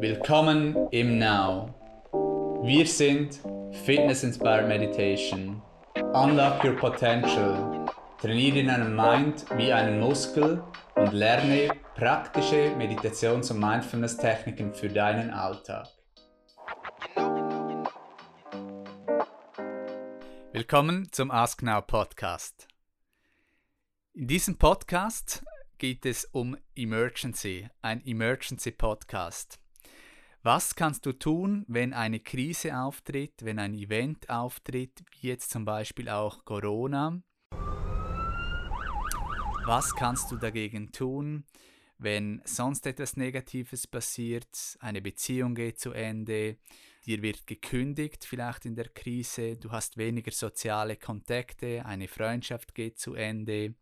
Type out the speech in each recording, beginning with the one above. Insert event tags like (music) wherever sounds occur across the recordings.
Willkommen im Now. Wir sind Fitness Inspired Meditation. Unlock your potential. Trainiere deinen Mind wie einen Muskel und lerne praktische Meditations- und Mindfulness-Techniken für deinen Alltag. Willkommen zum Ask Now Podcast. In diesem Podcast geht es um Emergency, ein Emergency Podcast. Was kannst du tun, wenn eine Krise auftritt, wenn ein Event auftritt, wie jetzt zum Beispiel auch Corona? Was kannst du dagegen tun, wenn sonst etwas Negatives passiert, eine Beziehung geht zu Ende, dir wird gekündigt vielleicht in der Krise, du hast weniger soziale Kontakte, eine Freundschaft geht zu Ende,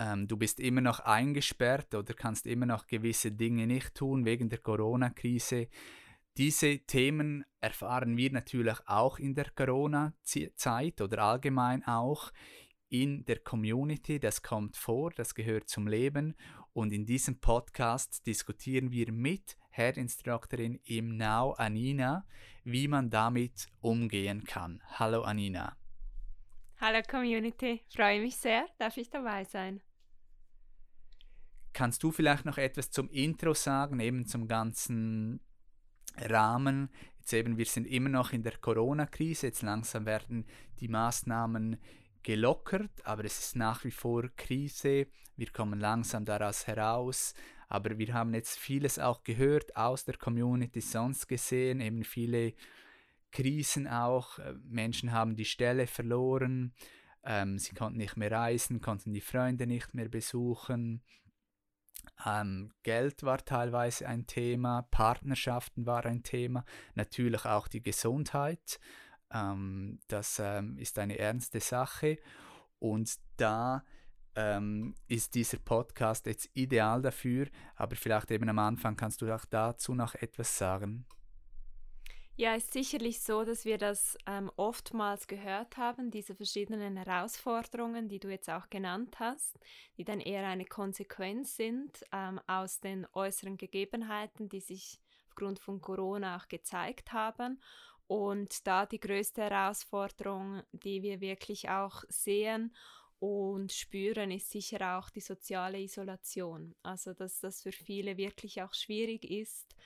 ähm, du bist immer noch eingesperrt oder kannst immer noch gewisse Dinge nicht tun wegen der Corona-Krise. Diese Themen erfahren wir natürlich auch in der Corona-Zeit oder allgemein auch in der Community. Das kommt vor, das gehört zum Leben. Und in diesem Podcast diskutieren wir mit Head Instructorin im Now, Anina, wie man damit umgehen kann. Hallo Anina. Hallo Community, freue mich sehr, darf ich dabei sein. Kannst du vielleicht noch etwas zum Intro sagen, eben zum ganzen Rahmen? Jetzt eben, wir sind immer noch in der Corona-Krise, jetzt langsam werden die Maßnahmen gelockert, aber es ist nach wie vor Krise. Wir kommen langsam daraus heraus, aber wir haben jetzt vieles auch gehört aus der Community sonst gesehen, eben viele Krisen auch. Menschen haben die Stelle verloren, ähm, sie konnten nicht mehr reisen, konnten die Freunde nicht mehr besuchen. Ähm, Geld war teilweise ein Thema, Partnerschaften war ein Thema, natürlich auch die Gesundheit. Ähm, das ähm, ist eine ernste Sache und da ähm, ist dieser Podcast jetzt ideal dafür, aber vielleicht eben am Anfang kannst du auch dazu noch etwas sagen. Ja, ist sicherlich so, dass wir das ähm, oftmals gehört haben, diese verschiedenen Herausforderungen, die du jetzt auch genannt hast, die dann eher eine Konsequenz sind ähm, aus den äußeren Gegebenheiten, die sich aufgrund von Corona auch gezeigt haben. Und da die größte Herausforderung, die wir wirklich auch sehen und spüren, ist sicher auch die soziale Isolation. Also dass das für viele wirklich auch schwierig ist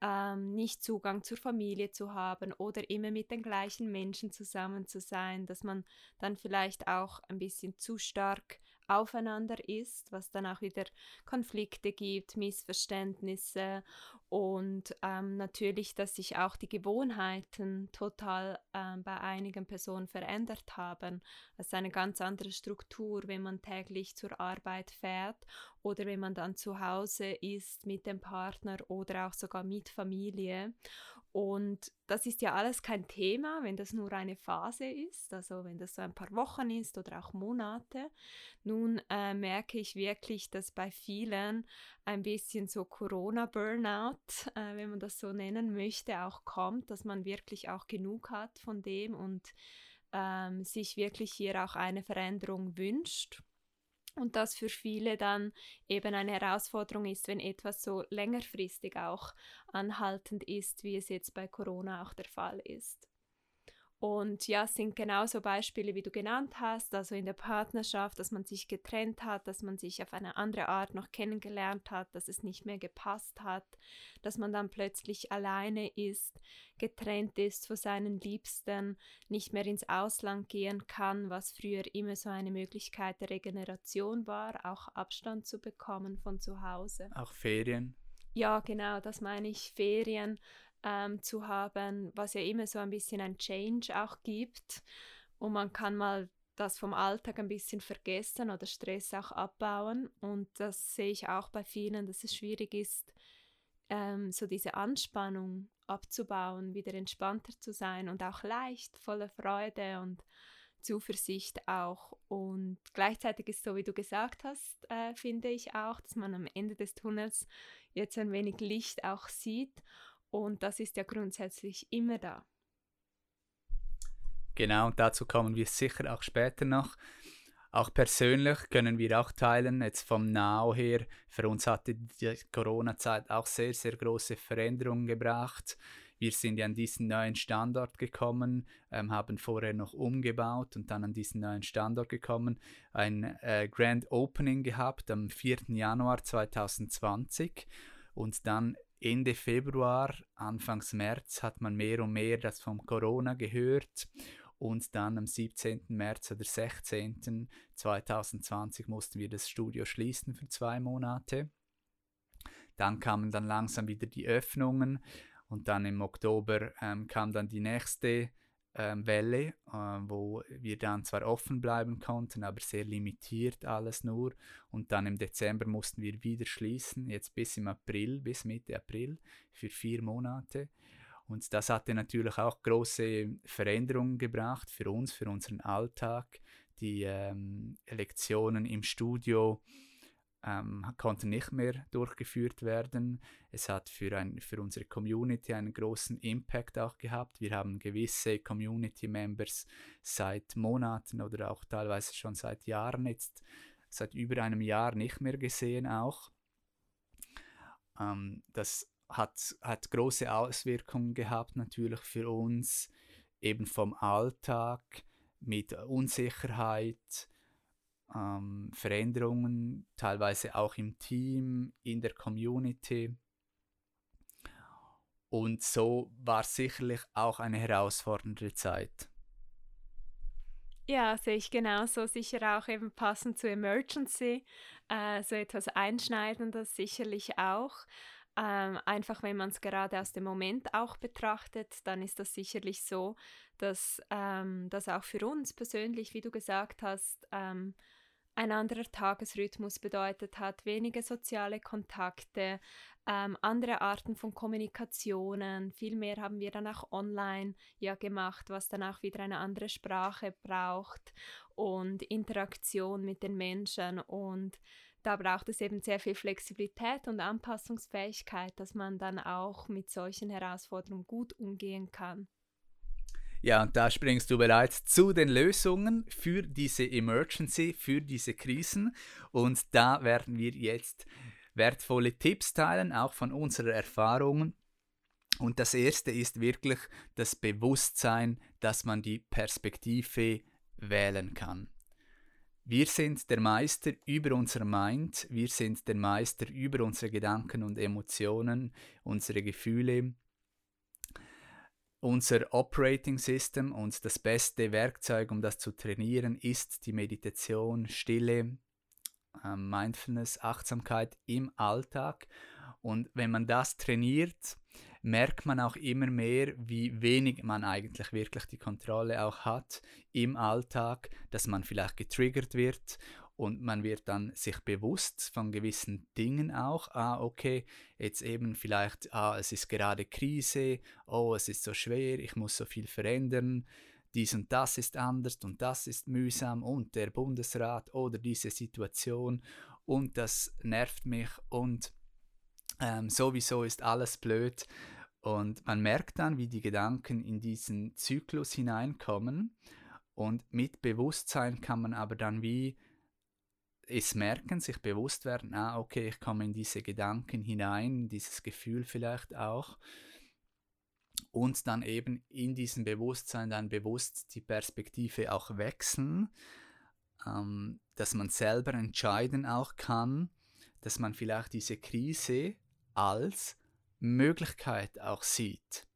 ähm, nicht Zugang zur Familie zu haben oder immer mit den gleichen Menschen zusammen zu sein, dass man dann vielleicht auch ein bisschen zu stark aufeinander ist, was dann auch wieder Konflikte gibt, Missverständnisse und ähm, natürlich, dass sich auch die Gewohnheiten total ähm, bei einigen Personen verändert haben. Es ist eine ganz andere Struktur, wenn man täglich zur Arbeit fährt oder wenn man dann zu Hause ist mit dem Partner oder auch sogar mit Familie. Und das ist ja alles kein Thema, wenn das nur eine Phase ist, also wenn das so ein paar Wochen ist oder auch Monate. Nun äh, merke ich wirklich, dass bei vielen ein bisschen so Corona-Burnout, äh, wenn man das so nennen möchte, auch kommt, dass man wirklich auch genug hat von dem und ähm, sich wirklich hier auch eine Veränderung wünscht und das für viele dann eben eine Herausforderung ist, wenn etwas so längerfristig auch anhaltend ist, wie es jetzt bei Corona auch der Fall ist. Und ja, es sind genauso Beispiele, wie du genannt hast, also in der Partnerschaft, dass man sich getrennt hat, dass man sich auf eine andere Art noch kennengelernt hat, dass es nicht mehr gepasst hat, dass man dann plötzlich alleine ist, getrennt ist von seinen Liebsten, nicht mehr ins Ausland gehen kann, was früher immer so eine Möglichkeit der Regeneration war, auch Abstand zu bekommen von zu Hause. Auch Ferien. Ja, genau, das meine ich, Ferien ähm, zu haben, was ja immer so ein bisschen ein Change auch gibt. Und man kann mal das vom Alltag ein bisschen vergessen oder Stress auch abbauen. Und das sehe ich auch bei vielen, dass es schwierig ist, ähm, so diese Anspannung abzubauen, wieder entspannter zu sein und auch leicht, voller Freude und Zuversicht auch. Und gleichzeitig ist so, wie du gesagt hast, äh, finde ich auch, dass man am Ende des Tunnels jetzt ein wenig Licht auch sieht und das ist ja grundsätzlich immer da. Genau, und dazu kommen wir sicher auch später noch. auch persönlich können wir auch teilen, jetzt vom Now her, für uns hatte die Corona-Zeit auch sehr, sehr große Veränderungen gebracht. Wir sind ja an diesen neuen Standort gekommen, ähm, haben vorher noch umgebaut und dann an diesen neuen Standort gekommen, ein äh, Grand Opening gehabt am 4. Januar 2020 und dann Ende Februar, Anfangs März hat man mehr und mehr das vom Corona gehört und dann am 17. März oder 16. 2020 mussten wir das Studio schließen für zwei Monate. Dann kamen dann langsam wieder die Öffnungen und dann im Oktober ähm, kam dann die nächste Welle, äh, wo wir dann zwar offen bleiben konnten, aber sehr limitiert alles nur. Und dann im Dezember mussten wir wieder schließen, jetzt bis im April, bis Mitte April, für vier Monate. Und das hatte natürlich auch große Veränderungen gebracht für uns, für unseren Alltag. Die ähm, Lektionen im Studio ähm, konnten nicht mehr durchgeführt werden. Es hat für, ein, für unsere Community einen großen Impact auch gehabt. Wir haben gewisse Community-Members seit Monaten oder auch teilweise schon seit Jahren jetzt, seit über einem Jahr nicht mehr gesehen auch. Ähm, das hat, hat große Auswirkungen gehabt natürlich für uns, eben vom Alltag mit Unsicherheit, ähm, Veränderungen, teilweise auch im Team, in der Community. Und so war es sicherlich auch eine herausfordernde Zeit. Ja, sehe ich genauso. Sicher auch eben passend zu Emergency. Äh, so etwas Einschneidendes sicherlich auch. Ähm, einfach wenn man es gerade aus dem Moment auch betrachtet, dann ist das sicherlich so, dass ähm, das auch für uns persönlich, wie du gesagt hast, ähm, ein anderer Tagesrhythmus bedeutet hat, weniger soziale Kontakte, ähm, andere Arten von Kommunikationen. Viel mehr haben wir dann auch online ja gemacht, was dann auch wieder eine andere Sprache braucht und Interaktion mit den Menschen und da braucht es eben sehr viel Flexibilität und Anpassungsfähigkeit, dass man dann auch mit solchen Herausforderungen gut umgehen kann. Ja, und da springst du bereits zu den Lösungen für diese Emergency, für diese Krisen. Und da werden wir jetzt wertvolle Tipps teilen, auch von unserer Erfahrungen. Und das erste ist wirklich das Bewusstsein, dass man die Perspektive wählen kann. Wir sind der Meister über unser Mind, wir sind der Meister über unsere Gedanken und Emotionen, unsere Gefühle. Unser Operating System und das beste Werkzeug, um das zu trainieren, ist die Meditation, Stille, ähm, Mindfulness, Achtsamkeit im Alltag. Und wenn man das trainiert, merkt man auch immer mehr, wie wenig man eigentlich wirklich die Kontrolle auch hat im Alltag, dass man vielleicht getriggert wird und man wird dann sich bewusst von gewissen Dingen auch, ah, okay, jetzt eben vielleicht, ah, es ist gerade Krise, oh, es ist so schwer, ich muss so viel verändern, dies und das ist anders und das ist mühsam und der Bundesrat oder diese Situation und das nervt mich und ähm, sowieso ist alles blöd und man merkt dann, wie die Gedanken in diesen Zyklus hineinkommen. Und mit Bewusstsein kann man aber dann wie es merken, sich bewusst werden, ah, okay, ich komme in diese Gedanken hinein, dieses Gefühl vielleicht auch. Und dann eben in diesem Bewusstsein dann bewusst die Perspektive auch wechseln, ähm, dass man selber entscheiden auch kann, dass man vielleicht diese Krise als Möglichkeit auch sieht,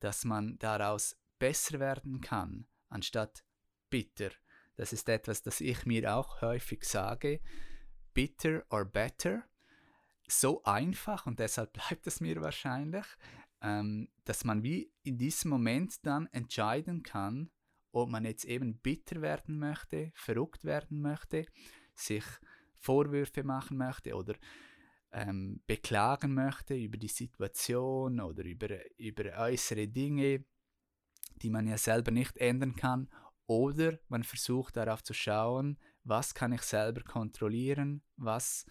dass man daraus besser werden kann, anstatt bitter. Das ist etwas, das ich mir auch häufig sage. Bitter or better. So einfach und deshalb (laughs) bleibt es mir wahrscheinlich, ähm, dass man wie in diesem Moment dann entscheiden kann, ob man jetzt eben bitter werden möchte, verrückt werden möchte, sich Vorwürfe machen möchte oder ähm, beklagen möchte über die Situation oder über, über äußere Dinge, die man ja selber nicht ändern kann, oder man versucht darauf zu schauen, was kann ich selber kontrollieren, was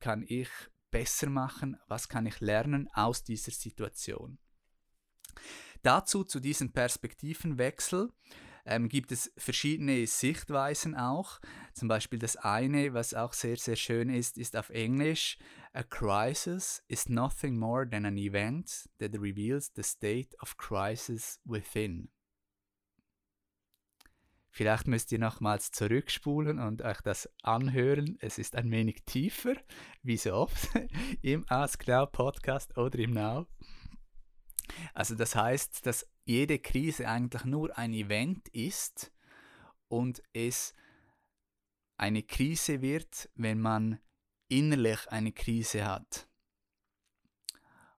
kann ich besser machen, was kann ich lernen aus dieser Situation. Dazu zu diesem Perspektivenwechsel ähm, gibt es verschiedene Sichtweisen auch. Zum Beispiel das eine, was auch sehr, sehr schön ist, ist auf Englisch, A crisis is nothing more than an event that reveals the state of crisis within. Vielleicht müsst ihr nochmals zurückspulen und euch das anhören. Es ist ein wenig tiefer, wie so oft (laughs) im Ask Now Podcast oder im Now. Also das heißt, dass jede Krise eigentlich nur ein Event ist und es eine Krise wird, wenn man innerlich eine Krise hat.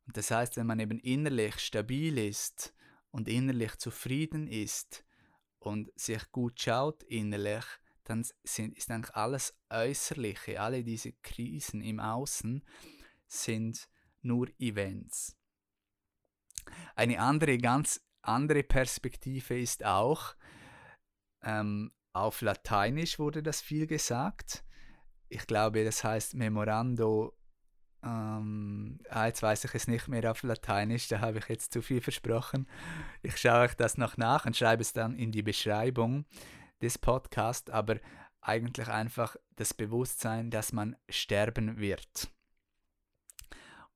Und das heißt, wenn man eben innerlich stabil ist und innerlich zufrieden ist und sich gut schaut innerlich, dann sind, ist eigentlich alles Äußerliche, alle diese Krisen im Außen sind nur Events. Eine andere, ganz andere Perspektive ist auch, ähm, auf Lateinisch wurde das viel gesagt. Ich glaube, das heißt Memorando. Ähm, ah, jetzt weiß ich es nicht mehr auf Lateinisch, da habe ich jetzt zu viel versprochen. Ich schaue euch das noch nach und schreibe es dann in die Beschreibung des Podcasts, aber eigentlich einfach das Bewusstsein, dass man sterben wird.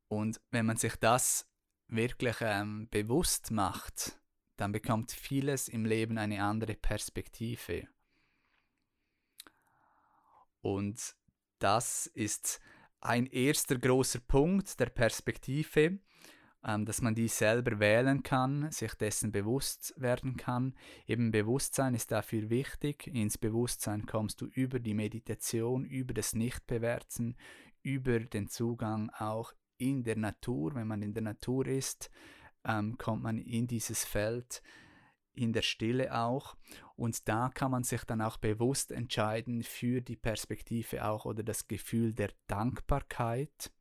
Und wenn man sich das wirklich ähm, bewusst macht, dann bekommt vieles im Leben eine andere Perspektive. Und das ist ein erster großer Punkt der Perspektive, ähm, dass man die selber wählen kann, sich dessen bewusst werden kann. Eben Bewusstsein ist dafür wichtig. Ins Bewusstsein kommst du über die Meditation, über das Nichtbewerten, über den Zugang auch in der Natur, wenn man in der Natur ist, ähm, kommt man in dieses Feld, in der Stille auch. Und da kann man sich dann auch bewusst entscheiden für die Perspektive auch oder das Gefühl der Dankbarkeit,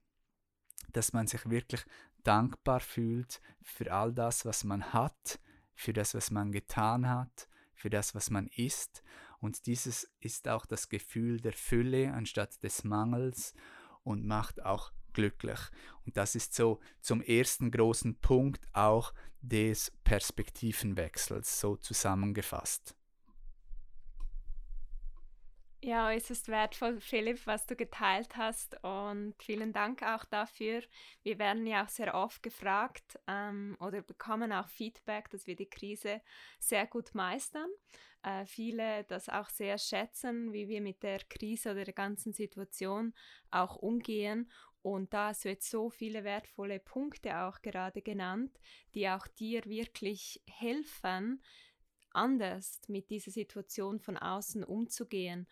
dass man sich wirklich dankbar fühlt für all das, was man hat, für das, was man getan hat, für das, was man ist. Und dieses ist auch das Gefühl der Fülle anstatt des Mangels und macht auch glücklich. Und das ist so zum ersten großen Punkt auch des Perspektivenwechsels, so zusammengefasst. Ja, es ist wertvoll, Philipp, was du geteilt hast und vielen Dank auch dafür. Wir werden ja auch sehr oft gefragt ähm, oder bekommen auch Feedback, dass wir die Krise sehr gut meistern. Äh, viele das auch sehr schätzen, wie wir mit der Krise oder der ganzen Situation auch umgehen und da hast du jetzt so viele wertvolle Punkte auch gerade genannt, die auch dir wirklich helfen, anders mit dieser Situation von außen umzugehen.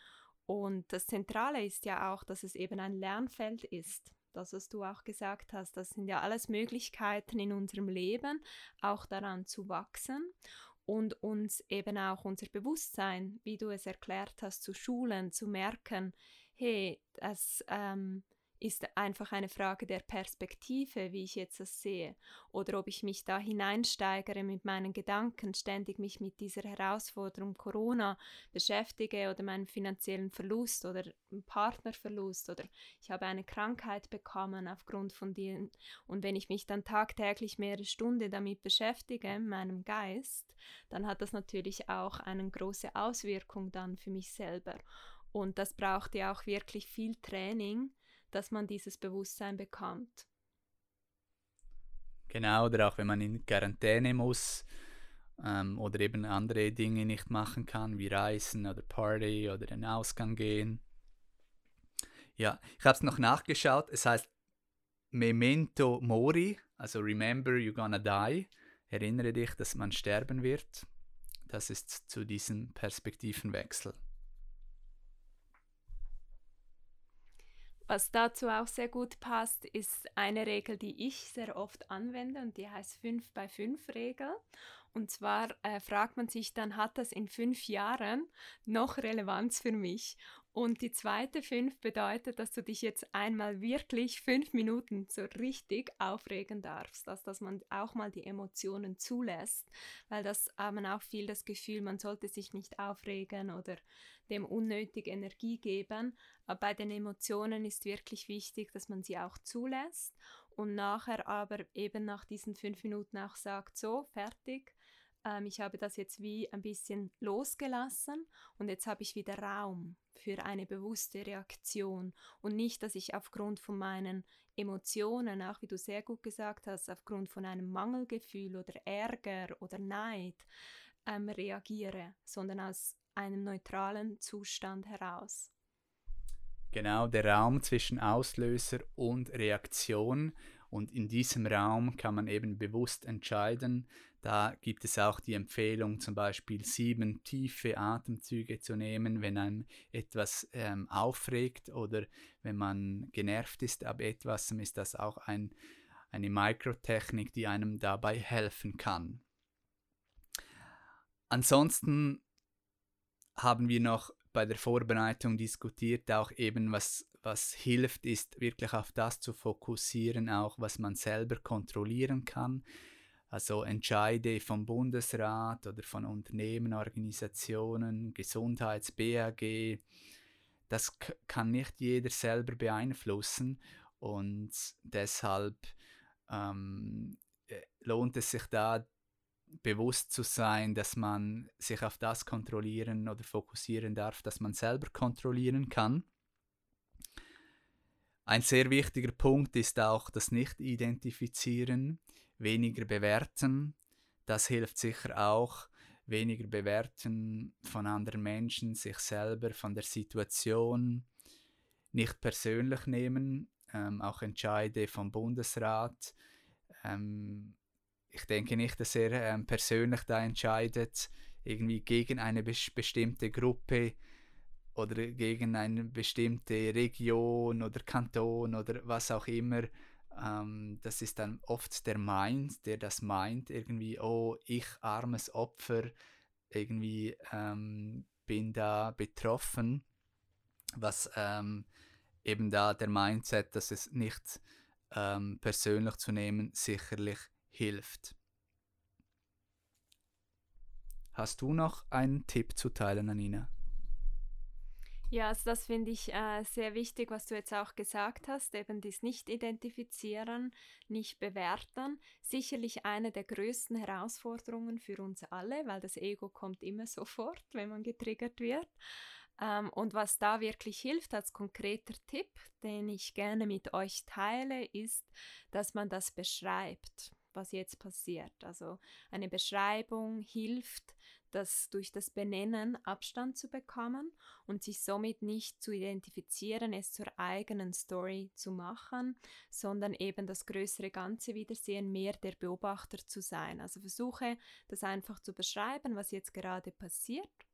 Und das Zentrale ist ja auch, dass es eben ein Lernfeld ist. Das, was du auch gesagt hast, das sind ja alles Möglichkeiten in unserem Leben, auch daran zu wachsen und uns eben auch unser Bewusstsein, wie du es erklärt hast, zu schulen, zu merken, hey, das ähm, ist einfach eine Frage der Perspektive, wie ich jetzt das sehe, oder ob ich mich da hineinsteigere mit meinen Gedanken, ständig mich mit dieser Herausforderung Corona beschäftige oder meinen finanziellen Verlust oder Partnerverlust oder ich habe eine Krankheit bekommen aufgrund von denen und wenn ich mich dann tagtäglich mehrere Stunden damit beschäftige, meinem Geist, dann hat das natürlich auch eine große Auswirkung dann für mich selber. Und das braucht ja auch wirklich viel Training, dass man dieses Bewusstsein bekommt. Genau, oder auch wenn man in Quarantäne muss ähm, oder eben andere Dinge nicht machen kann, wie Reisen oder Party oder den Ausgang gehen. Ja, ich habe es noch nachgeschaut. Es heißt Memento Mori, also Remember You're Gonna Die. Erinnere dich, dass man sterben wird. Das ist zu diesem Perspektivenwechsel. Was dazu auch sehr gut passt, ist eine Regel, die ich sehr oft anwende und die heißt 5 bei 5 Regel. Und zwar äh, fragt man sich dann, hat das in fünf Jahren noch Relevanz für mich? Und die zweite fünf bedeutet, dass du dich jetzt einmal wirklich fünf Minuten so richtig aufregen darfst, dass, dass man auch mal die Emotionen zulässt, weil das haben auch viel das Gefühl, man sollte sich nicht aufregen oder dem unnötig Energie geben. Aber bei den Emotionen ist wirklich wichtig, dass man sie auch zulässt und nachher aber eben nach diesen fünf Minuten auch sagt, so, fertig, ähm, ich habe das jetzt wie ein bisschen losgelassen und jetzt habe ich wieder Raum für eine bewusste Reaktion und nicht, dass ich aufgrund von meinen Emotionen, auch wie du sehr gut gesagt hast, aufgrund von einem Mangelgefühl oder Ärger oder Neid ähm, reagiere, sondern aus einem neutralen Zustand heraus. Genau, der Raum zwischen Auslöser und Reaktion. Und in diesem Raum kann man eben bewusst entscheiden. Da gibt es auch die Empfehlung, zum Beispiel sieben tiefe Atemzüge zu nehmen, wenn einem etwas ähm, aufregt oder wenn man genervt ist ab etwas, ist das auch ein, eine Mikrotechnik, die einem dabei helfen kann. Ansonsten haben wir noch bei der Vorbereitung diskutiert, auch eben was, was hilft, ist wirklich auf das zu fokussieren, auch was man selber kontrollieren kann. Also Entscheide vom Bundesrat oder von Unternehmen, Organisationen, Gesundheits-BAG, das kann nicht jeder selber beeinflussen und deshalb ähm, äh, lohnt es sich da bewusst zu sein, dass man sich auf das kontrollieren oder fokussieren darf, dass man selber kontrollieren kann. Ein sehr wichtiger Punkt ist auch das Nicht-Identifizieren, weniger bewerten. Das hilft sicher auch, weniger bewerten von anderen Menschen, sich selber, von der Situation, nicht persönlich nehmen, ähm, auch Entscheide vom Bundesrat. Ähm, ich denke nicht, dass er ähm, persönlich da entscheidet, irgendwie gegen eine bestimmte Gruppe oder gegen eine bestimmte Region oder Kanton oder was auch immer. Ähm, das ist dann oft der Mind, der das meint, irgendwie, oh, ich armes Opfer, irgendwie ähm, bin da betroffen, was ähm, eben da der Mindset, dass es nicht ähm, persönlich zu nehmen, sicherlich hilft. Hast du noch einen Tipp zu teilen, Anina? Ja, also das finde ich äh, sehr wichtig, was du jetzt auch gesagt hast, eben dies nicht identifizieren, nicht bewerten. Sicherlich eine der größten Herausforderungen für uns alle, weil das Ego kommt immer (laughs) sofort, wenn man getriggert wird. Ähm, und was da wirklich hilft als konkreter Tipp, den ich gerne mit euch teile, ist, dass man das beschreibt was jetzt passiert. Also eine Beschreibung hilft, das durch das Benennen Abstand zu bekommen und sich somit nicht zu identifizieren, es zur eigenen Story zu machen, sondern eben das größere Ganze wiedersehen, mehr der Beobachter zu sein. Also versuche das einfach zu beschreiben, was jetzt gerade passiert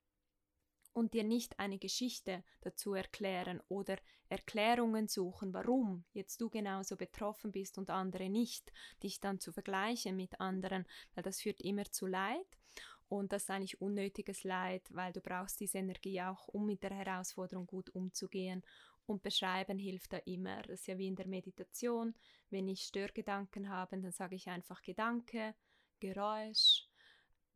und dir nicht eine Geschichte dazu erklären oder Erklärungen suchen, warum jetzt du genauso betroffen bist und andere nicht, dich dann zu vergleichen mit anderen, weil das führt immer zu Leid und das ist eigentlich unnötiges Leid, weil du brauchst diese Energie auch, um mit der Herausforderung gut umzugehen und beschreiben hilft da immer. Das ist ja wie in der Meditation. Wenn ich Störgedanken habe, dann sage ich einfach Gedanke, Geräusch,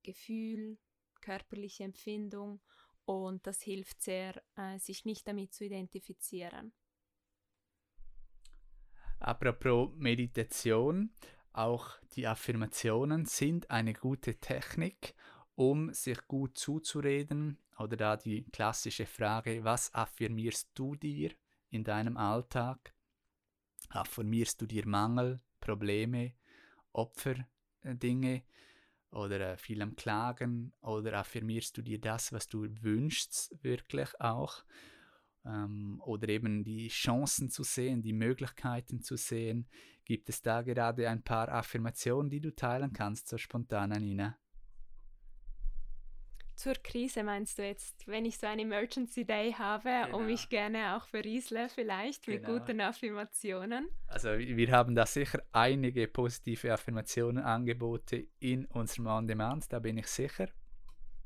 Gefühl, körperliche Empfindung und das hilft sehr, äh, sich nicht damit zu identifizieren. Apropos Meditation, auch die Affirmationen sind eine gute Technik, um sich gut zuzureden oder da die klassische Frage, was affirmierst du dir in deinem Alltag? Affirmierst du dir Mangel, Probleme, Opferdinge? Äh, oder äh, viel am Klagen oder affirmierst du dir das, was du wünschst, wirklich auch? Ähm, oder eben die Chancen zu sehen, die Möglichkeiten zu sehen. Gibt es da gerade ein paar Affirmationen, die du teilen kannst, so spontan, Nina? Zur Krise meinst du jetzt, wenn ich so ein Emergency Day habe genau. und mich gerne auch verriesle vielleicht genau. mit guten Affirmationen? Also wir haben da sicher einige positive Affirmationen, Angebote in unserem On Demand, da bin ich sicher.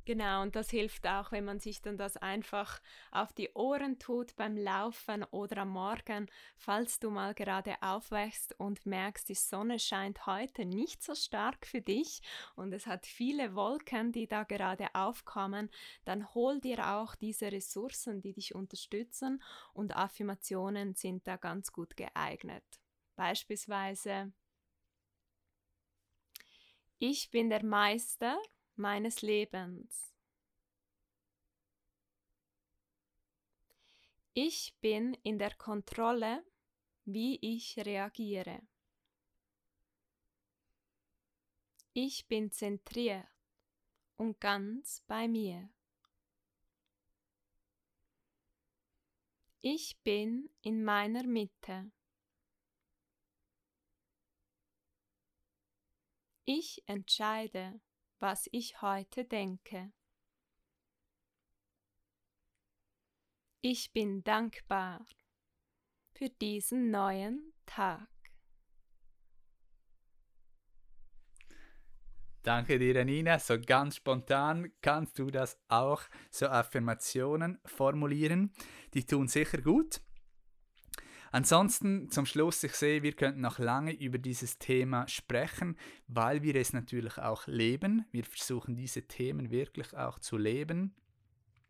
Genau, und das hilft auch, wenn man sich dann das einfach auf die Ohren tut beim Laufen oder am Morgen, falls du mal gerade aufwächst und merkst, die Sonne scheint heute nicht so stark für dich und es hat viele Wolken, die da gerade aufkommen, dann hol dir auch diese Ressourcen, die dich unterstützen und Affirmationen sind da ganz gut geeignet. Beispielsweise, ich bin der Meister meines Lebens. Ich bin in der Kontrolle, wie ich reagiere. Ich bin zentriert und ganz bei mir. Ich bin in meiner Mitte. Ich entscheide, was ich heute denke. Ich bin dankbar für diesen neuen Tag. Danke dir, Nina. So ganz spontan kannst du das auch, so Affirmationen formulieren. Die tun sicher gut. Ansonsten zum Schluss, ich sehe, wir könnten noch lange über dieses Thema sprechen, weil wir es natürlich auch leben. Wir versuchen diese Themen wirklich auch zu leben.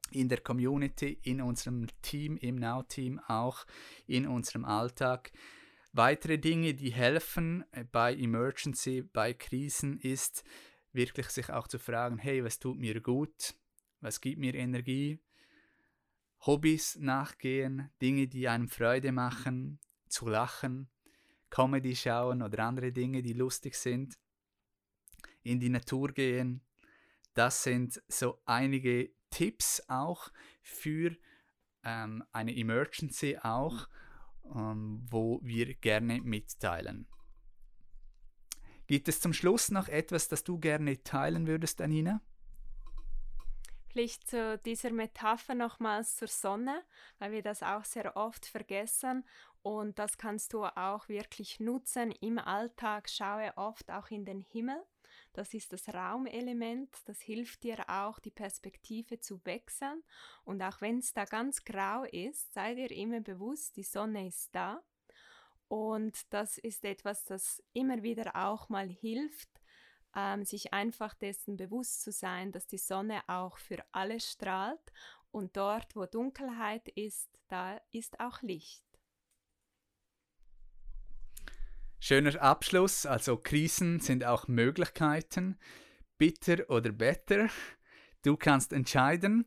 In der Community, in unserem Team, im Now-Team, auch in unserem Alltag. Weitere Dinge, die helfen bei Emergency, bei Krisen, ist wirklich sich auch zu fragen, hey, was tut mir gut? Was gibt mir Energie? Hobbys nachgehen, Dinge, die einem Freude machen, zu lachen, Comedy schauen oder andere Dinge, die lustig sind, in die Natur gehen. Das sind so einige Tipps auch für ähm, eine Emergency auch ähm, wo wir gerne mitteilen. Gibt es zum Schluss noch etwas, das du gerne teilen würdest, Anina? Vielleicht zu dieser Metapher nochmals zur Sonne, weil wir das auch sehr oft vergessen und das kannst du auch wirklich nutzen im Alltag. Schaue oft auch in den Himmel das ist das Raumelement, das hilft dir auch, die Perspektive zu wechseln. Und auch wenn es da ganz grau ist, sei dir immer bewusst, die Sonne ist da. Und das ist etwas, das immer wieder auch mal hilft, ähm, sich einfach dessen bewusst zu sein, dass die Sonne auch für alle strahlt und dort, wo Dunkelheit ist, da ist auch Licht. Schöner Abschluss, also Krisen sind auch Möglichkeiten. Bitter oder better, du kannst entscheiden.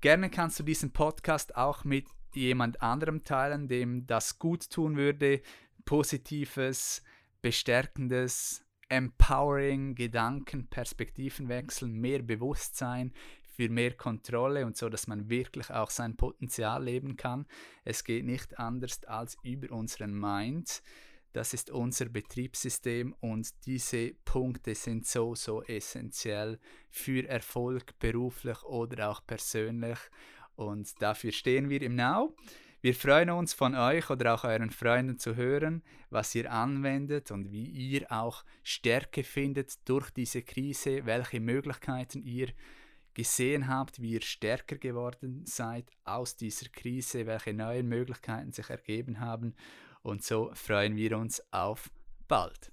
Gerne kannst du diesen Podcast auch mit jemand anderem teilen, dem das gut tun würde. Positives, bestärkendes, empowering Gedanken, Perspektivenwechsel, mehr Bewusstsein für mehr Kontrolle und so, dass man wirklich auch sein Potenzial leben kann. Es geht nicht anders als über unseren Mind. Das ist unser Betriebssystem und diese Punkte sind so, so essentiell für Erfolg beruflich oder auch persönlich. Und dafür stehen wir im Now. Wir freuen uns von euch oder auch euren Freunden zu hören, was ihr anwendet und wie ihr auch Stärke findet durch diese Krise, welche Möglichkeiten ihr gesehen habt, wie ihr stärker geworden seid aus dieser Krise, welche neuen Möglichkeiten sich ergeben haben und so freuen wir uns auf bald.